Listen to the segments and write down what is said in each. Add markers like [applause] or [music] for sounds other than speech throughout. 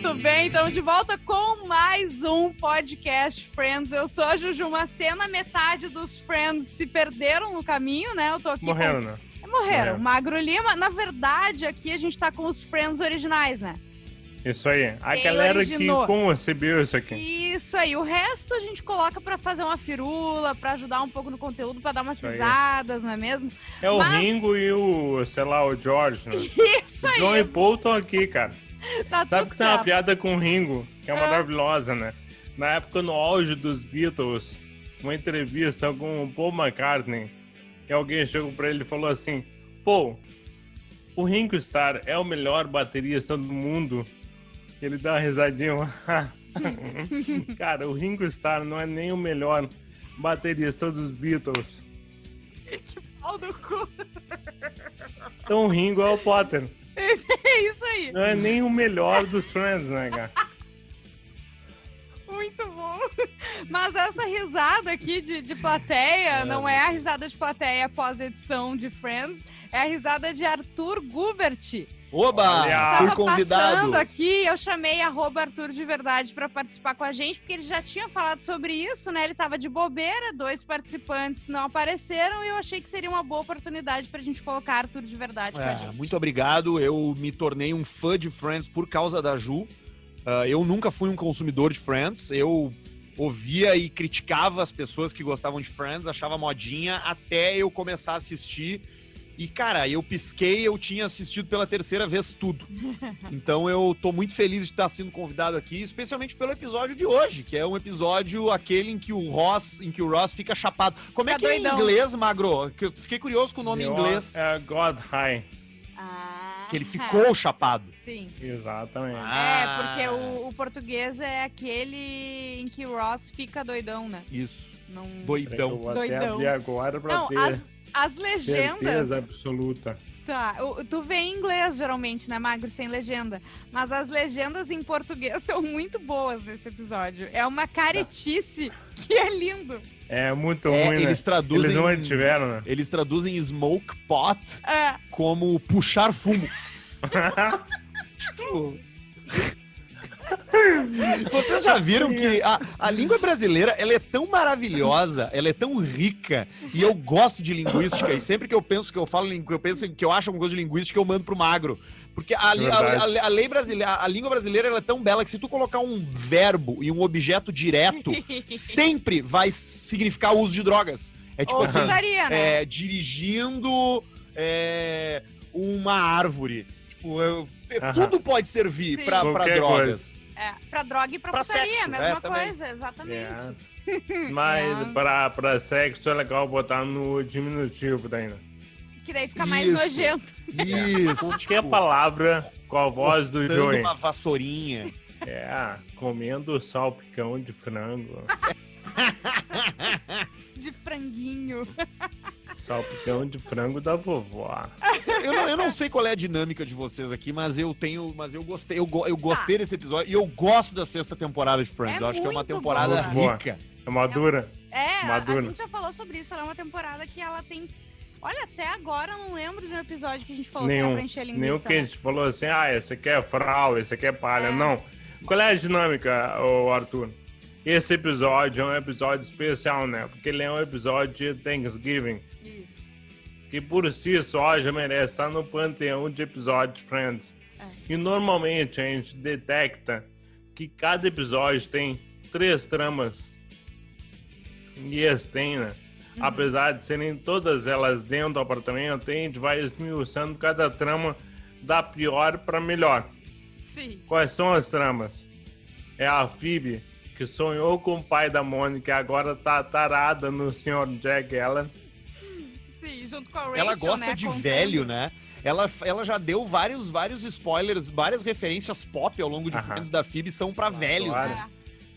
Muito bem, então de volta com mais um podcast Friends. Eu sou a Juju Macena, metade dos Friends se perderam no caminho, né? Eu tô aqui. Morreram, com... né? Morreram. Morreram. Magro Lima. Na verdade, aqui a gente tá com os Friends originais, né? Isso aí. A Quem galera originou? que concebeu isso aqui. Isso aí. O resto a gente coloca pra fazer uma firula, pra ajudar um pouco no conteúdo, pra dar umas risadas, não é mesmo? É o Mas- Ringo e o, sei lá, o George, né? [laughs] Isso O aí. John e Paul estão aqui, cara. Tá Sabe que tem uma piada com o Ringo, que é Ah. maravilhosa, né? Na época, no auge dos Beatles, uma entrevista com o Paul McCartney, que alguém chegou pra ele e falou assim, Paul, o Ringo Starr é o melhor baterista do mundo? Ele dá uma risadinha. [laughs] [laughs] Cara, o Ringo Starr não é nem o melhor baterista dos Beatles. [laughs] Pau do cu. Então o Ringo é o Potter. É isso aí. Não é nem o melhor dos Friends, né, cara? Muito bom. Mas essa risada aqui de, de plateia não é a risada de plateia após a edição de Friends, é a risada de Arthur Gubert. Oba! Olha! Fui convidado. passando aqui, eu chamei arroba Arthur de Verdade para participar com a gente, porque ele já tinha falado sobre isso, né? Ele tava de bobeira, dois participantes não apareceram e eu achei que seria uma boa oportunidade pra gente colocar Arthur de Verdade com a É, gente. muito obrigado. Eu me tornei um fã de Friends por causa da Ju. Ah, eu nunca fui um consumidor de Friends. Eu ouvia e criticava as pessoas que gostavam de Friends, achava modinha, até eu começar a assistir. E, cara, eu pisquei, eu tinha assistido pela terceira vez tudo. [laughs] Então eu tô muito feliz de estar sendo convidado aqui, especialmente pelo episódio de hoje, que é um episódio aquele em que o Ross, em que o Ross fica chapado. Como é que é em inglês, Magro? Que eu fiquei curioso com o nome em inglês. É God High. Ah, Que ele ficou chapado. Sim. Exatamente. Ah. É, porque o, o português é aquele em que o Ross fica doidão, né? Isso. Não... Eu Doidão. vou até Doidão. abrir agora pra Não, ter as, as legendas. certeza absoluta. Tá, tu vê em inglês geralmente, né, Magro, sem legenda. Mas as legendas em português [laughs] são muito boas nesse episódio. É uma caretice [laughs] que é lindo. É muito É, ruim, né? eles traduzem. Eles não mantiveram, né? Eles traduzem smoke pot É, como puxar fumo. [laughs] tipo. [laughs] Vocês já viram que a, a língua brasileira ela é tão maravilhosa, ela é tão rica, e eu gosto de linguística, e sempre que eu penso que eu falo, que eu penso que eu acho alguma coisa de linguística, eu mando pro magro. Porque a, a- a- a lei brasileira, a língua brasileira ela é tão bela que se tu colocar um verbo e um objeto direto, [laughs] sempre vai significar o uso de drogas. É tipo Ou assim, putaria, né? é, dirigindo é, uma árvore. Tipo, eu- Aham. tudo pode servir Sim. pra, pra Qualquer drogas. É, pra droga e pra, Pra putaria, sexo, a mesma é, também. coisa, exatamente. Mas [laughs] É. pra, pra sexo é legal botar no diminutivo daí, né? Que daí fica mais Isso. nojento. Isso. Qualquer tipo, palavra com a voz do postando Joey. uma vassourinha. É, comendo salpicão de frango. [laughs] De franguinho. [laughs] salpicão de frango da vovó. Eu não, eu não sei qual é a dinâmica de vocês aqui, mas eu tenho. Mas eu gostei. Eu, go- eu gostei desse episódio e eu gosto da sexta temporada de Friends. É eu acho que é uma temporada boa. Rica. É uma dura. É, a, a Madura. gente já falou sobre isso. Ela é uma temporada que ela tem. Olha, até agora eu não lembro de um episódio que a gente falou que era Nenhum. pra encher linguiça. Nenhum que a né? gente falou assim, ah, esse aqui é frau, esse aqui é palha. É. Não. Qual é a dinâmica, ô Arthur? Esse episódio é um episódio especial, né? Porque ele é um episódio de Thanksgiving. Isso. Que por si só já merece estar no panteão de episódios Friends. É. E normalmente a gente detecta que cada episódio tem três tramas. E esse tem, né? Uhum. Apesar de serem todas elas dentro do apartamento, a gente vai esmiuçando cada trama da pior para melhor. Sim. Quais são as tramas? É a Phoebe, que sonhou com o pai da Mônica e agora tá tarada no Sr. Jack Allen. Sim, junto com a Rachel, Ela gosta né, de contando. velho, né? Ela, ela já deu vários, vários spoilers, várias referências pop ao longo de. Friends da Phoebe são pra velhos, claro. né?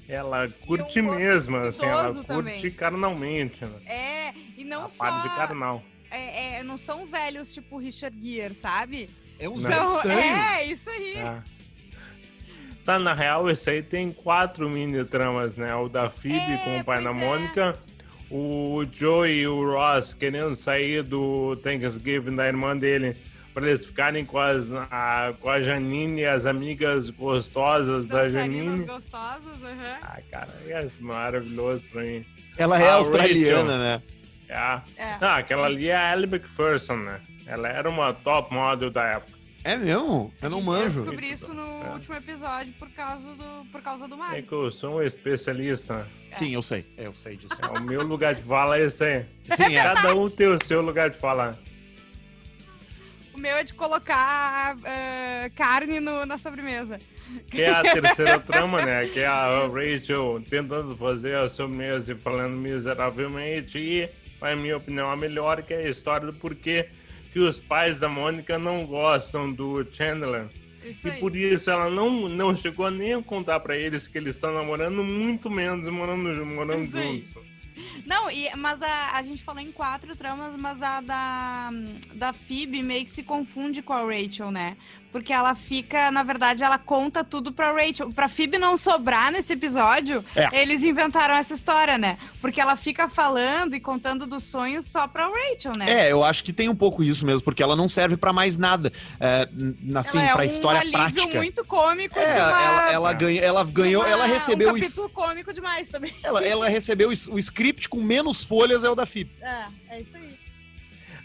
É. Ela curte um mesmo, assim, ela curte também. carnalmente, né? É, e não a só. parte de carnal. É, é, não são velhos tipo Richard Gere, sabe? É um Não. Estranho. é, isso aí. É. Tá, na real, esse aí tem quatro mini tramas, né? O da Phoebe É, com o pai da é. Mônica, o Joey e o Ross querendo sair do Thanksgiving da irmã dele Pra eles ficarem com, as, a, com a Janine e as amigas gostosas da Janine. gostosas, aham. Ah, cara, é maravilhoso pra mim. Ela é A australiana, Rachel. né? É. É. Ah, aquela ali é a Ellie McPherson, né? Ela era uma top model da época. É mesmo? Eu não Eu manjo. descobri isso no É. último episódio por causa do, por causa do É Mario. que eu sou um especialista. Sim, eu sei. Eu sei disso. É, o meu lugar de fala é esse aí. Sim, é. Cada um tem o seu lugar de falar. O meu é de colocar ah, carne no- na sobremesa. Que é a terceira trama, né? Que é a Rachel tentando fazer a sobremesa e falando miseravelmente. E, na minha opinião, a melhor que é a história do porquê que os pais da Mônica não gostam do Chandler. Isso E aí. por isso ela não, não chegou nem a contar pra eles que eles estão namorando, muito menos morando, morando Isso aí. juntos. Não, e, mas a, a gente falou em quatro tramas, mas a da, da Phoebe meio que se confunde com a Rachel, né? Porque ela fica, na verdade, ela conta tudo pra Rachel. Pra Phoebe não sobrar nesse episódio, É. eles inventaram essa história, né? Porque ela fica falando e contando dos sonhos só pra Rachel, né? É, eu acho que tem um pouco isso mesmo, porque ela não serve pra mais nada. É, assim, ela é pra um história alívio prática. muito cômico É, de uma... ela, ela, ganha, ela ganhou, uma- ela recebeu um isso. capítulo cômico demais também. Ela, ela recebeu o script com menos folhas é o da FIP. É, é isso aí.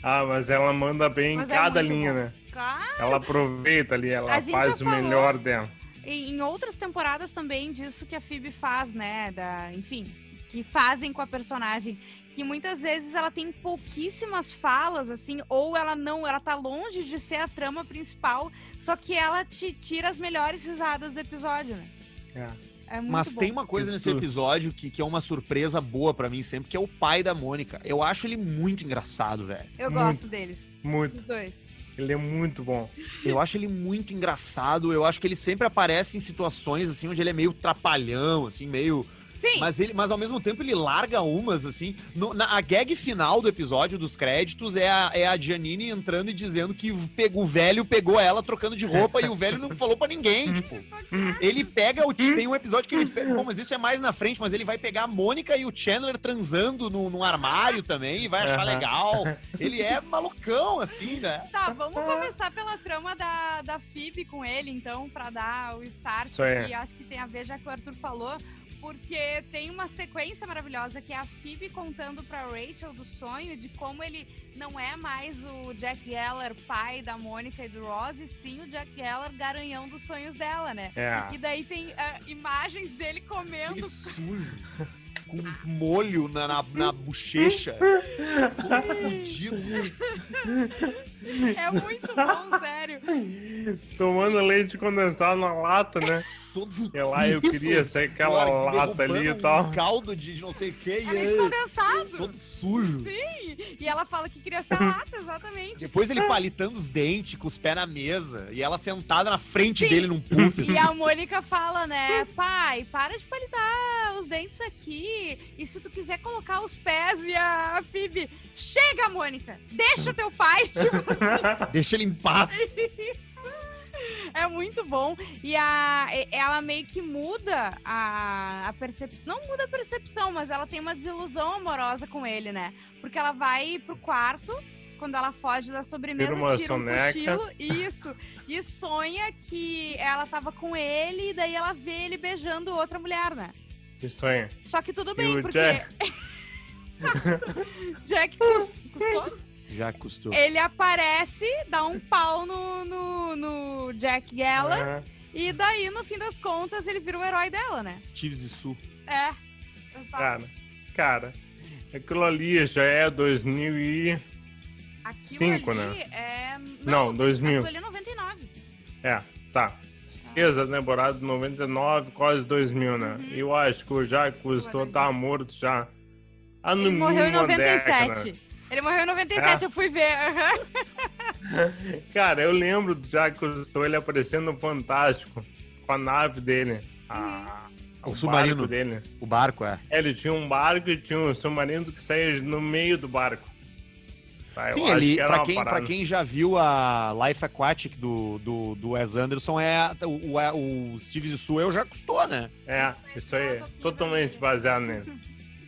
Ah, mas ela manda bem em Mas é cada muito linha, bom. né? Claro. Ela aproveita ali, ela faz o melhor dela. em em outras temporadas também disso que a Phoebe faz, né? Da, enfim, que fazem com a personagem. Que muitas vezes ela tem pouquíssimas falas, assim, ou ela não, ela tá longe de ser a trama principal, só que ela te tira as melhores risadas do episódio, né? É. É muito Mas bom. tem uma coisa nesse episódio que, que é uma surpresa boa pra mim sempre, que é o pai da Mônica. Eu acho ele muito engraçado, velho. Eu muito. gosto deles, Muito. os dois. Ele é muito bom. Eu acho ele muito engraçado. Eu acho que ele sempre aparece em situações assim onde ele é meio trapalhão, assim, meio. Sim, Mas ele, mas ao mesmo tempo ele larga umas assim. No- na, a gag final do episódio dos créditos é a, é a Giannini entrando e dizendo que pegou, o velho pegou ela trocando de roupa e o velho não falou pra ninguém, [laughs] tipo. Ele pega o. Tem um episódio que ele. Pega, bom, mas isso é mais na frente, mas ele vai pegar a Mônica e o Chandler transando no, num armário também e vai achar Aham. legal. Ele é malucão, assim, né? Tá, vamos começar pela trama da, da Phoebe com ele, então, pra dar o start, Isso aí. que acho que tem a ver, já que o Arthur falou, porque tem uma sequência maravilhosa que é a Phoebe contando pra Rachel do sonho de como ele não é mais o Jack Geller, pai da Mônica e do Ross, e sim o Jack Geller, garanhão dos sonhos dela, né? É. E daí tem ah, imagens dele Ele comendo sujo. [laughs] Com molho na, na, na bochecha. Todo fudido. É muito bom, sério. Tomando leite condensado na lata, né? Todo E lá eu queria [laughs] ser aquela Agora, lata ali e tal. Um caldo de não sei o que. Leite condensado. Todo sujo. E ela fala que queria ser [laughs] lata, exatamente. Depois ele palitando os dentes, com os pés na mesa. E ela sentada na frente Sim. dele num puff. E a Mônica fala, né? Pai, para de palitar os dentes aqui. E se tu quiser colocar os pés e a Phoebe, chega, Mônica! Deixa teu pai, tipo, [laughs] Deixa ele em paz. É muito bom. E a, ela meio que muda a, a percepção. Não muda a percepção, mas ela tem uma desilusão amorosa com ele, né? Porque ela vai pro quarto. Quando ela foge da sobremesa, Tira uma tira um cochilo, isso, e sonha que ela tava com ele, e daí ela vê ele beijando outra mulher, né? Isso aí. Só que tudo bem, porque. Jack? [laughs] Jack cus- custou. Já custou. Ele aparece, dá um pau no, no, no Jack Geller, Aham. e daí, no fim das contas, ele vira o herói dela, né? Steve Zissou. É. Exato. Cara, cara, aquilo ali já é 2000 e... Aquilo cinco, ali né? é. Não, 2000. Aquilo ali é 99. É, tá. Certeza, temporada 99, quase 2000, né? Uhum. Eu acho que o Jacques Cousteau tá morto já. Há no Ele morreu em mínimo uma década. 97. Ele morreu em 97, É. eu fui ver. aham. [laughs] Cara, eu lembro do Jacques Cousteau ele aparecendo no Fantástico com a nave dele. A... O O, submarino. barco dele. O barco, é. É, Ele tinha um barco e tinha um submarino que saía no meio do barco. Tá, Sim, ele, que era pra quem, pra quem já viu a Life Aquatic do, do, do Wes Anderson, é o, o, o Steve Zissou é o Jacques Cousteau, né? É, isso aí. Totalmente baseado nele.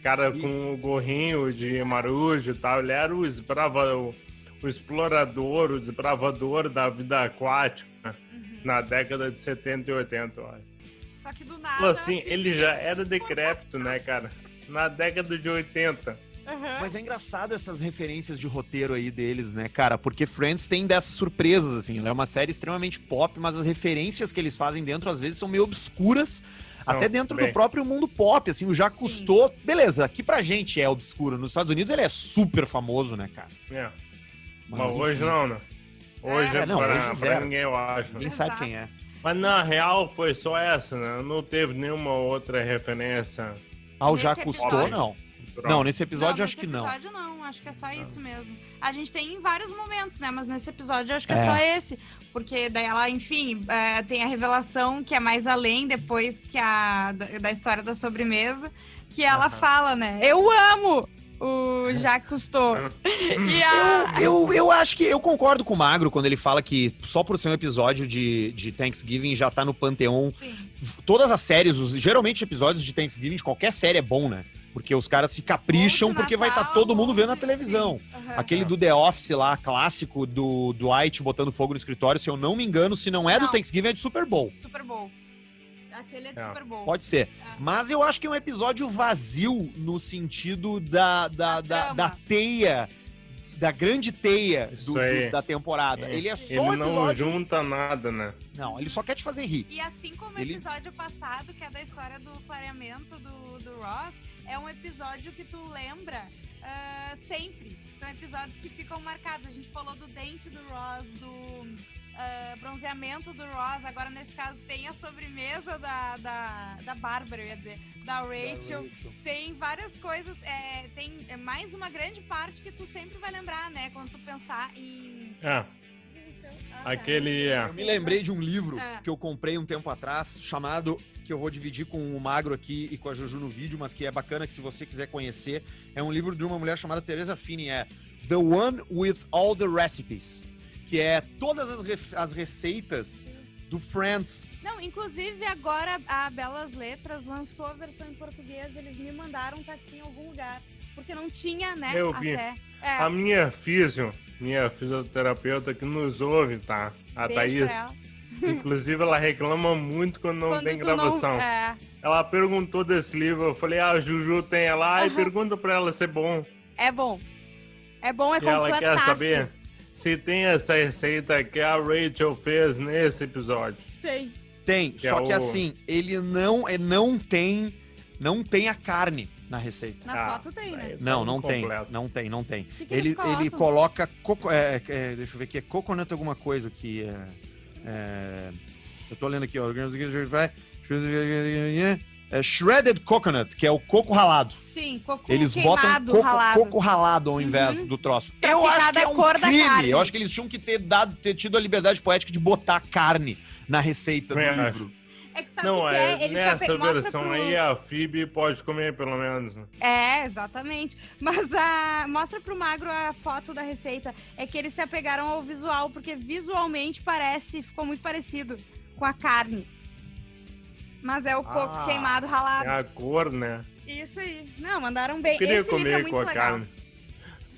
Cara com o gorrinho de marujo e tal. Ele era o, esperava o, o explorador, o desbravador da vida aquática Uhum. na década de 70 e 80, eu acho. Só que do nada. Assim, ele já era decrépito, né, cara? Na década de 80. Aham. Mas é engraçado essas referências de roteiro aí deles, né, cara? Porque Friends tem dessas surpresas, assim. Ela é uma série extremamente pop, mas as referências que eles fazem dentro, às vezes, são meio obscuras. Não, até dentro bem. do próprio mundo pop, assim, o já Sim. custou. Beleza, aqui pra gente é obscuro. Nos Estados Unidos ele é super famoso, né, cara? É. Mas, enfim, hoje não, né? Hoje É, é, não, pra, hoje pra ninguém, eu acho. Ninguém sabe quem é. Mas na real foi só essa, né? Não teve nenhuma outra referência. Ah, o já custou, não. Não, nesse episódio não, acho que nesse não. episódio não, acho que é só isso mesmo. A gente tem em vários momentos, né? Mas nesse episódio eu acho que é, É. só esse. Porque daí ela, enfim, é, tem a revelação que é mais além depois que a da, da história da sobremesa, que ela Aham. fala, né? Eu amo o Jacques Cousteau. [laughs] e a... Eu, eu, eu acho que eu concordo com o Magro quando ele fala que só por ser um episódio de, de Thanksgiving já tá no panteão. Sim. Todas as séries, os, geralmente episódios de Thanksgiving de qualquer série é bom, né? Porque os caras se capricham porque vai estar Natal, todo mundo vendo na televisão. Aham. Aquele do The Office lá, clássico do Dwight botando fogo no escritório, se eu não me engano, se não é do Não. Thanksgiving, é de Super Bowl. Super Bowl. Aquele é de É. Super Bowl. Pode ser. É. Mas eu acho que é um episódio vazio no sentido da, da, Da da, teia, da grande teia do- do- da temporada. É. Ele é só Ele não episódio. junta nada, né? Não, ele só quer te fazer rir. E assim como o Ele- episódio passado, que é da história do clareamento do, do Ross, é um episódio que tu lembra ah, sempre. São episódios que ficam marcados. A gente falou do dente do Ross, do ah, bronzeamento do Ross. Agora, nesse caso, tem a sobremesa da, da, da Bárbara, eu ia dizer, da Rachel. Tem várias coisas. é, tem mais uma grande parte que tu sempre vai lembrar, né? Quando tu pensar em. Ah. Aquele. é, Eu me lembrei de um livro É. que eu comprei um tempo atrás, chamado, que eu vou dividir com o Magro aqui e com a Juju no vídeo, mas que é bacana que se você quiser conhecer, é um livro de uma mulher chamada Teresa Finney, é The One with All the Recipes, que é todas as, as receitas do Friends. Não, inclusive agora a Belas Letras lançou a versão em português, eles me mandaram, tá aqui em algum lugar. Porque não tinha, né? Eu vi. Até. É, A minha físio, minha fisioterapeuta que nos ouve, tá? A beijo Thaís. pra ela. [laughs] Inclusive, ela reclama muito quando não Quando tem gravação. Não, é, Ela perguntou desse livro, eu falei, ah, a Juju tem ela, e Aham. pergunta pra ela se é bom. é bom. É bom, é e ela quer saber se tem essa receita que a Rachel fez nesse episódio. Tem. Tem, Que só é que o- assim, ele não, é, não tem não tem a carne na receita. Na Ah, foto tem, né? Não, tá não tem, incompleto. não tem, não tem. que que ele, ele coloca. Coco, é, é, deixa eu ver aqui, é coconut alguma coisa que é. é, eu tô lendo aqui, ó. É shredded coconut, que é o coco ralado. Sim, coco Eles botam coco ralado. coco ralado ao invés Uhum. do troço. Pra eu acho que é um cor da crime. carne. Eu acho que eles tinham que ter dado, ter tido a liberdade poética de botar carne na receita do livro. É que sabe Não, que é, é? Eles nessa sabe- mostra versão pro- aí a Phoebe pode comer pelo menos. né? É, exatamente. Mas a... mostra pro Magro a foto da receita. É que eles se apegaram ao visual, porque visualmente parece, ficou muito parecido com a carne. Mas é o coco Ah, queimado É ralado. a cor, né? Isso aí. Não, mandaram bem. Eu queria Esse é comer muito com a legal. carne.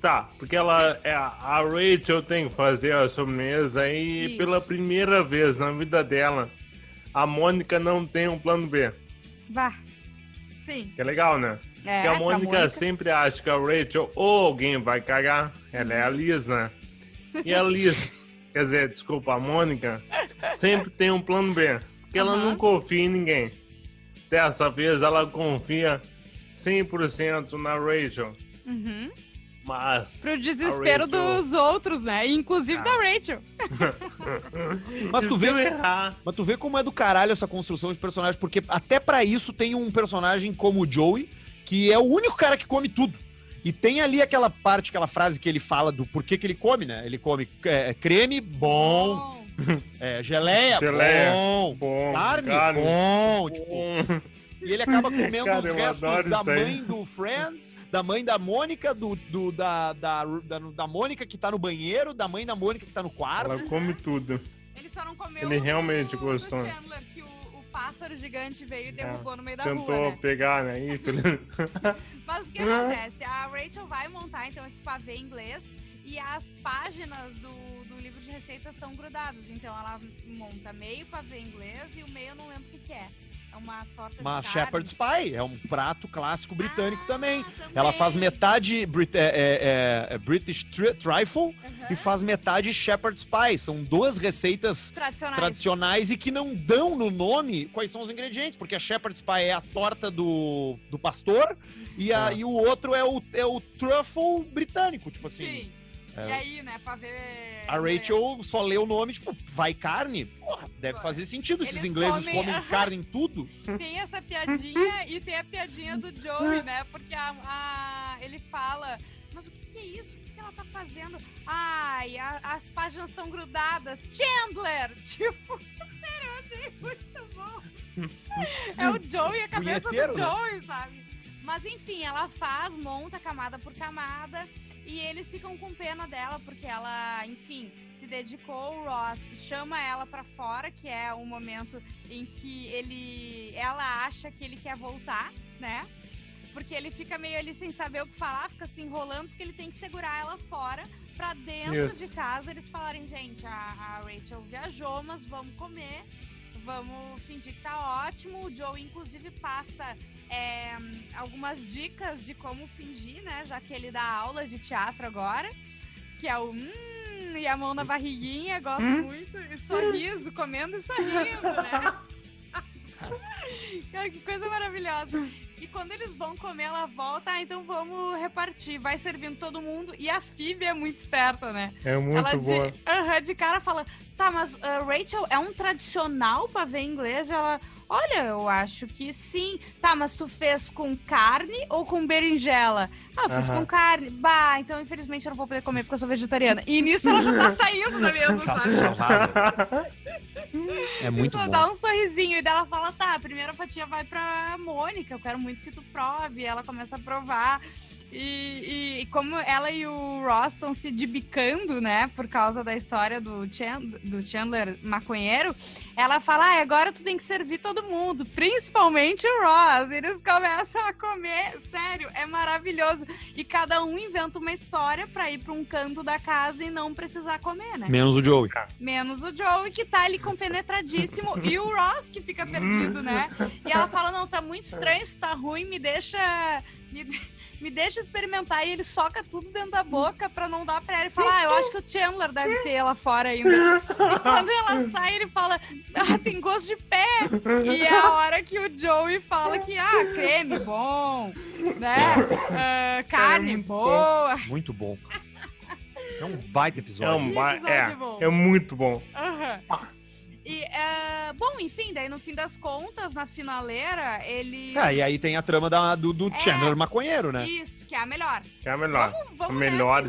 Tá, porque ela é a Rachel tem que fazer a sobremesa e Isso. pela primeira vez na vida dela, a Mônica não tem um plano B. Vá. Sim. Que é legal, né? É, Porque a pra Mônica, sempre acha que a Rachel ou alguém vai cagar. Ela é a Liz, né? E a Liz, [laughs] quer dizer, desculpa, a Mônica, sempre tem um plano B. Porque ela Aham. não confia em ninguém. Dessa vez ela confia 100% na Rachel. Uhum. Mas. Pro desespero Rachel- dos outros, né? Inclusive Ah. da Rachel. Mas tu vê-? Mas tu vê como é do caralho essa construção de personagem, porque até pra isso tem um personagem como o Joey, que é o único cara que come tudo. E tem ali aquela parte, aquela frase que ele fala do porquê que ele come, né? Ele come é, creme, bom, é, geleia, Geleia. bom, Bom, carne, carne. bom, tipo, Bom. E ele acaba comendo Cara, os restos da mãe do Friends, da mãe da Mônica, do, do- da, da, da, da Mônica que tá no banheiro, da mãe da Mônica que tá no quarto. Ela come tudo. Ele só não comeu Ele o realmente do, gostou. Do Chandler, que o, o pássaro gigante veio e derrubou no meio da Tentou rua, né? pegar, né? [laughs] Mas o que acontece? A Rachel vai montar, então, esse pavê inglês e as páginas do, do livro de receitas estão grudadas. Então ela monta meio pavê inglês e o meio eu não lembro o que, que é. É uma torta Uma shepherd's pie, é um prato clássico britânico Ah, também. Ela faz metade Brit é, é- é- é British tri- trifle e faz metade shepherd's pie. São duas receitas tradicionais. tradicionais e que não dão no nome quais são os ingredientes, porque a shepherd's pie é a torta do, do pastor e, a- Ah. e o outro é o, é o truffle britânico, tipo assim. Sim. É. E aí, né, pra ver. A Rachel só lê o nome, tipo, vai carne? Porra, deve fazer sentido. Esses Eles ingleses comem- comem carne em tudo. Tem essa piadinha e tem a piadinha do Joey, né? Porque a, a- ele fala, mas o que, que é isso? O que, que ela tá fazendo? Ai, a- as páginas estão grudadas. Chandler! [laughs] Tipo, sério, eu achei muito bom. É o Joey, a cabeça Punheteiro, do né? Joey, sabe? Mas enfim, ela faz, monta camada por camada e eles ficam com pena dela porque ela, enfim, se dedicou. O Ross chama ela pra fora, que é o momento em que ele, ela acha que ele quer voltar, né? Porque ele fica meio ali sem saber o que falar, fica se enrolando porque ele tem que segurar ela fora pra dentro Isso. de casa eles falarem, gente, a, a Rachel viajou, mas vamos comer, vamos fingir que tá ótimo. O Joe, inclusive, passa é, algumas dicas de como fingir, né? Já que ele dá aula de teatro agora, que é o hum, e a mão na barriguinha, gosto muito, e sorriso, comendo e sorrindo, né? [laughs] Cara, que coisa maravilhosa. E quando eles vão comer, ela volta, ah, então vamos repartir. Vai servindo todo mundo. E a Phoebe é muito esperta, né? É muito ela boa. de, Aham, de cara fala, tá, mas ah, Rachel é um tradicional pavê inglês? Ela, olha, eu acho que sim. Tá, mas tu fez com carne ou com berinjela? Ah, eu fiz Aham. com carne. Bah, então infelizmente eu não vou poder comer porque eu sou vegetariana. E nisso ela já tá [laughs] saindo da mesa, Já sabe? vaza. É muito só bom. dá um sorrisinho e dela fala, tá, a primeira fatia vai pra Mônica, eu quero muito que tu prove. E ela começa a provar. E, e- e como ela e o Ross estão se debicando, né, por causa da história do, Chan- do Chandler maconheiro, ela fala, ah, agora tu tem que servir todo mundo, principalmente o Ross. Eles começam a comer, sério, é maravilhoso. E cada um inventa uma história pra ir pra um canto da casa e não precisar comer, né? Menos o Joey. Menos o Joey, que tá ali compenetradíssimo, e o Ross, que fica perdido, né? E ela fala, não, tá muito estranho, isso tá ruim, me deixa... Me, [laughs] me deixa experimentar. E ele soca tudo dentro da boca pra não dar pra ela. E fala, ah, eu acho que o Chandler deve ter lá fora ainda. E [laughs] quando ela sai, ele fala, ah, tem gosto de pé. E é a hora que o Joey fala que, ah, creme bom, né? Ah, carne muito boa. Muito bom. É um baita É, episódio. um ba- episódio é, bom. é muito bom. Aham. E, é, bom, enfim, daí no fim das contas, na finaleira, ele. Ah, e aí tem a trama da- do, do É. Chandler maconheiro, né? Isso, que é a melhor. Que é a melhor. Vamos, vamos A nessa, melhor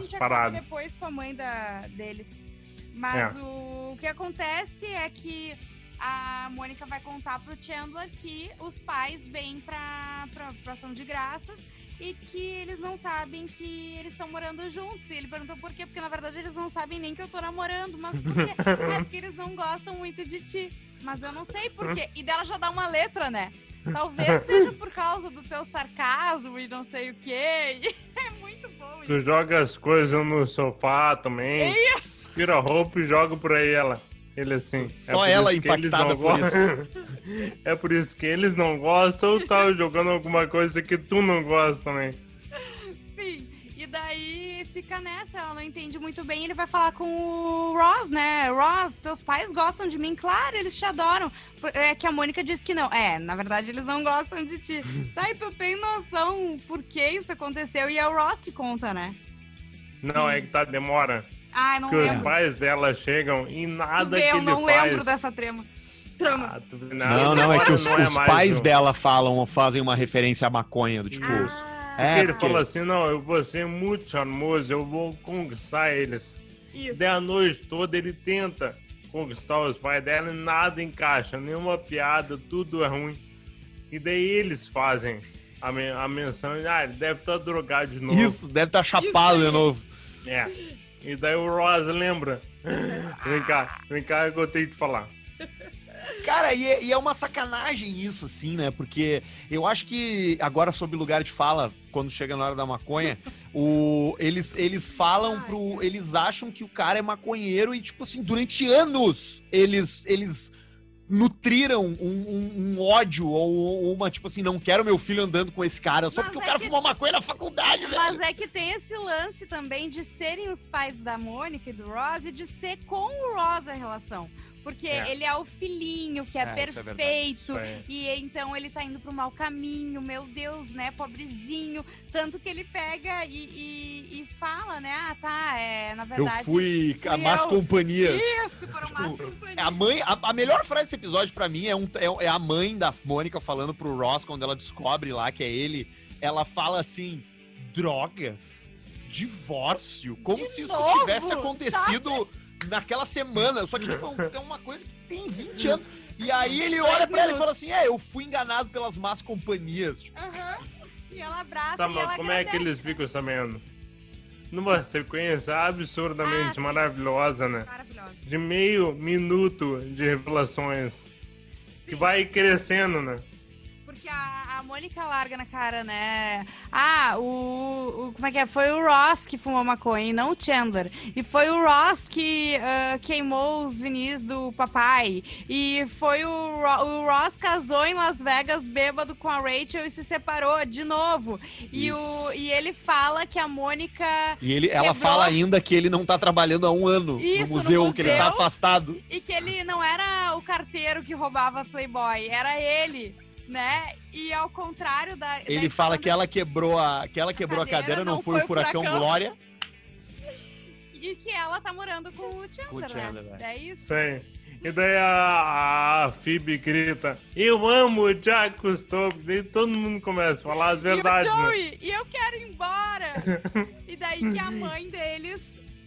depois com a mãe da, deles. Mas o, o que acontece é que a Mônica vai contar pro Chandler que os pais vêm pra, pra, pra ação de graças e que eles não sabem que eles estão morando juntos. E ele perguntou por quê, porque na verdade eles não sabem nem que eu tô namorando. Mas por quê? [laughs] é porque eles não gostam muito de ti. Mas eu não sei por quê. E dela já dá uma letra, né? Talvez [laughs] seja por causa do teu sarcasmo e não sei o quê. E [laughs] é muito bom Tu isso. joga as coisas no sofá também. Isso! Tira a roupa e joga pra ela. Ele assim. Só por ela isso impactada por gostam. [laughs] é por isso que eles não gostam ou tá jogando alguma coisa que tu não gosta também. Sim. E daí fica nessa, ela não entende muito bem. Ele vai falar com o Ross, né? Ross, teus pais gostam de mim? Claro, eles te adoram. É que a Mônica disse que não. É, na verdade, eles não gostam de ti. [laughs] Sai, tu tem noção por que isso aconteceu? E é o Ross que conta, né? Não, é que tá, demora. Ai, não Que os lembro. pais dela chegam e Tu nada vê, que eu ele não faz. lembro dessa trama. Trama. Ah, tu vê, Não, não, é que os, não é os pais o- dela falam, fazem uma referência à maconha, do tipo. Ah, É, ele porque- fala assim, não, eu vou ser muito charmoso, eu vou conquistar eles. isso. Daí a noite toda ele tenta conquistar os pais dela e nada encaixa, nenhuma piada, tudo é ruim. E daí eles fazem a, men- a menção, ah, ele deve estar drogado de novo. Isso, deve estar chapado Isso de novo. É. E daí o Ross lembra. [laughs] vem cá, vem cá eu tenho que falar. Cara, e é, e é uma sacanagem isso, assim, né? Porque eu acho que agora, sob lugar de fala, quando chega na hora da maconha, [laughs] O, eles, eles falam pro. Eles acham que o cara é maconheiro e, tipo assim, durante anos eles. eles nutriram um, um- um ódio ou uma, tipo assim, não quero meu filho andando com esse cara só Mas porque o é cara que- fumou maconha na faculdade, velho. Mas é que tem esse lance também de serem os pais da Mônica e do Ross e de ser com o Ross a relação. Porque É. ele é o filhinho que é, É, é verdade. perfeito. Aí. e então ele tá indo pro mau caminho, meu Deus, né? Pobrezinho. Tanto que ele pega e, e- e fala, né? Ah, tá, é, na Eu verdade. fui a fui más eu. companhias. Isso, foram Tipo, más companhias. É a mãe, a, a melhor frase desse episódio pra mim é, um, é, é a mãe da Mônica falando pro Ross quando ela descobre lá que é ele. Ela fala assim: drogas, divórcio, como De se isso novo, tivesse acontecido naquela semana. Só que, tipo, é uma coisa que tem 20 anos. E aí ele olha pra ela e fala assim: é, eu fui enganado pelas más companhias. Tipo, Aham. E ela abraça Tá, e mas ela como é que agradece. eles ficam sabendo? Numa sequência absurdamente Ah, maravilhosa, né? Maravilhosa. De meio minuto de revelações. Que Sim. vai crescendo, né? Porque a, a Mônica larga na cara, né? Ah, o, o- Como é que é? Foi o Ross que fumou maconha e não o Chandler. E foi o Ross que ah, queimou os vinis do papai. E foi o, o Ross casou em Las Vegas bêbado com a Rachel e se separou de novo. E, o, e ele fala que a Mônica. E ele, ela Quebrou. fala ainda que ele não tá trabalhando há um ano Isso, no no museu, que ele tá museu. afastado. E que ele não era o carteiro que roubava Playboy, era ele. Né? E ao contrário da. Ele daí fala que ela quebrou a, que ela quebrou a cadeira, cadeira, não, não foi o foi o furacão, furacão. Glória. E que ela tá morando com o Chandler, Com o Chandler, né? é. Isso. Sei. E daí a, a Phoebe grita: Eu amo o Jack Cousteau. E todo mundo começa a falar as verdades, e o né? Joey, e eu quero ir embora. e daí que a mãe deles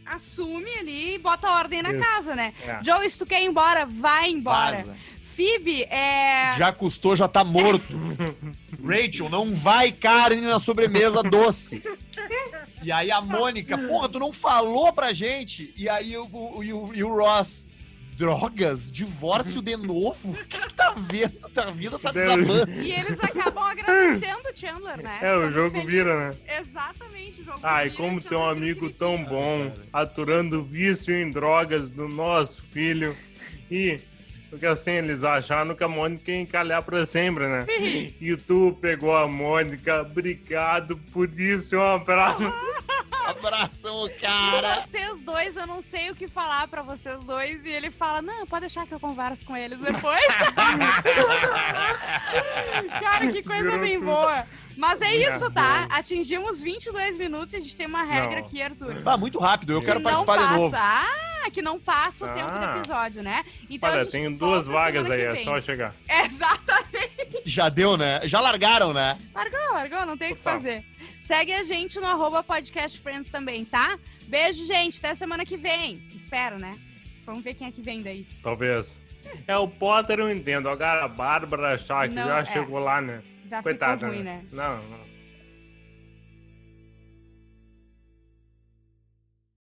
assume ali e bota ordem na Isso. casa, né? É. Joey, se tu quer ir embora, vai embora. Vaza. Phoebe é. Já custou, já tá morto. Rachel, não vai carne na sobremesa doce. E aí a Mônica, porra, tu não falou pra gente. E aí o, o, o, e o Ross, drogas? Divórcio de novo? O que, que tá vendo? A vida tá desabando. E eles acabam agradecendo o Chandler, né? É, o jogo felizes. vira, né? Exatamente, o jogo Ai, vira. como o tem um Chandler amigo tão bom aturando o vício em drogas do nosso filho. E porque assim eles acharam que a Mônica ia encalhar pra sempre, né? E tu pegou a Mônica, obrigado por isso, um abraço. [laughs] Abração, E cara. vocês dois, eu não sei o que falar pra vocês dois. E ele fala: Não, pode deixar que eu converso com eles depois. [laughs] Cara, que coisa Virou bem tudo. boa. Mas é isso, tá? Atingimos 22 minutos e a gente tem uma regra Não. aqui, Arthur. Ah, muito rápido, eu quero Que participar de novo. passa. Ah, que não passa o tempo do Ah. episódio, né? Então Olha, tenho volta duas vagas aí, é só chegar. [laughs] Exatamente. Já deu, né? Já largaram, né? Largou, largou, não tem o que fazer. Segue a gente no arroba podcast friends também, tá? Beijo, gente. Até semana que vem. Espero, né? Vamos ver quem é que vem daí. Talvez. É, o Potter eu entendo. Agora a Bárbara achar que Não, já é. chegou lá, né? Já Coitada, ficou ruim, né? Não, não.